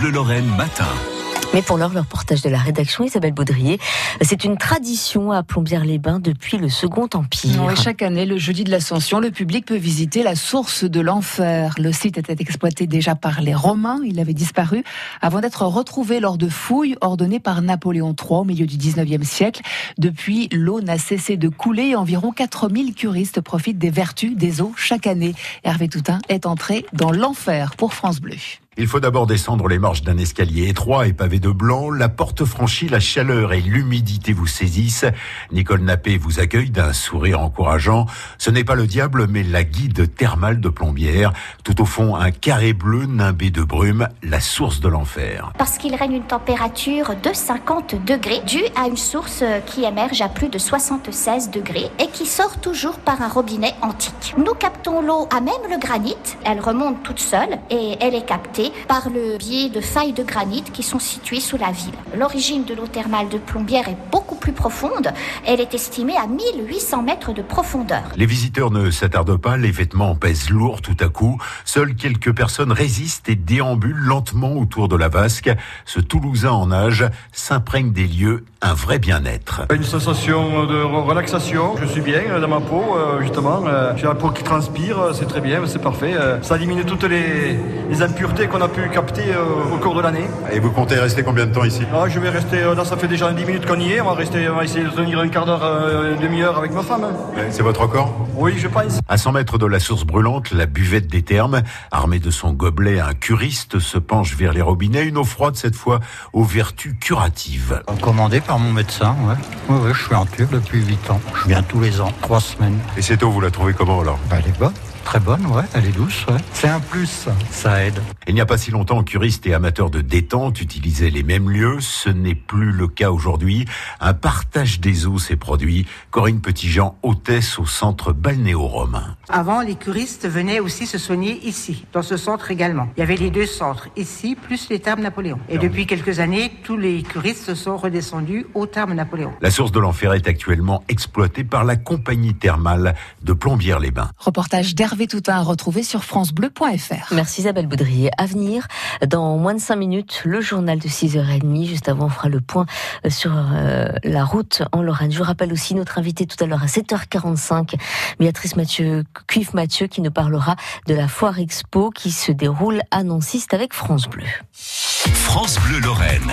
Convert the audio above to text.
Bleu Lorraine matin. Mais pour l'heure, le reportage de la rédaction, Isabelle Baudrier, c'est une tradition à Plombières-les-Bains depuis le Second Empire. Oui, chaque année, le jeudi de l'Ascension, le public peut visiter la source de l'enfer. Le site était exploité déjà par les Romains, il avait disparu avant d'être retrouvé lors de fouilles ordonnées par Napoléon III au milieu du 19e siècle. Depuis, l'eau n'a cessé de couler et environ 4000 curistes profitent des vertus des eaux chaque année. Hervé Toutin est entré dans l'enfer pour France Bleu. Il faut d'abord descendre les marches d'un escalier étroit et pavé de blanc. La porte franchie, la chaleur et l'humidité vous saisissent. Nicole Nappé vous accueille d'un sourire encourageant. Ce n'est pas le diable, mais la guide thermale de Plombière. Tout au fond, un carré bleu nimbé de brume, la source de l'enfer. Parce qu'il règne une température de 50 degrés, due à une source qui émerge à plus de 76 degrés et qui sort toujours par un robinet antique. Nous captons l'eau à même le granit. Elle remonte toute seule et elle est captée par le biais de failles de granit qui sont situées sous la ville. L'origine de l'eau thermale de Plombières est beaucoup plus profonde. Elle est estimée à 1800 mètres de profondeur. Les visiteurs ne s'attardent pas, les vêtements pèsent lourd tout à coup. Seules quelques personnes résistent et déambulent lentement autour de la vasque. Ce Toulousain en âge s'imprègne des lieux, un vrai bien-être. Une sensation de relaxation. Je suis bien dans ma peau, euh, justement. Euh, j'ai la peau qui transpire, c'est très bien, c'est parfait. Euh, ça élimine toutes les, les impuretés qu'on a pu capter au cours de l'année. Et vous comptez rester combien de temps ici? Ah, Je vais rester, là ça fait déjà 10 minutes qu'on y est, on va, rester, on va essayer de tenir un quart d'heure, une demi-heure avec ma femme. C'est votre record? Oui, je pense. À 100 mètres de la source brûlante, la buvette des thermes, armée de son gobelet, un curiste se penche vers les robinets, une eau froide cette fois aux vertus curatives. Commandé par mon médecin, ouais. Oui, oui, je suis en Turc depuis 8 ans. Je viens tous les ans, 3 semaines. Et cette eau, vous la trouvez comment alors? Bah, Elle est bonne. Très bonne, ouais, elle est douce, ouais. C'est un plus, ça aide. Il n'y a pas si longtemps, curistes et amateurs de détente utilisaient les mêmes lieux. Ce n'est plus le cas aujourd'hui. Un partage des eaux s'est produit. Corinne Petitjean, hôtesse au centre balnéo-romain. Avant, les curistes venaient aussi se soigner ici, dans ce centre également. Il y avait les deux centres, ici, plus les thermes Napoléon. Et depuis quelques années, tous les curistes sont redescendus au terme Napoléon. La source de l'enfer est actuellement exploitée par la compagnie thermale de Plombières-les-Bains. Reportage d'Hervé Toutin à retrouver sur francebleu.fr. Merci Isabelle Boudrier. À venir, dans moins de 5 minutes, le journal de 6h30. Juste avant, on fera le point sur euh, la route en Lorraine. Je vous rappelle aussi notre invité tout à l'heure à 7h45, Béatrice Mathieu, Cuif Mathieu, qui nous parlera de la foire expo qui se déroule à Nancy. avec France Bleu. France Bleu Lorraine.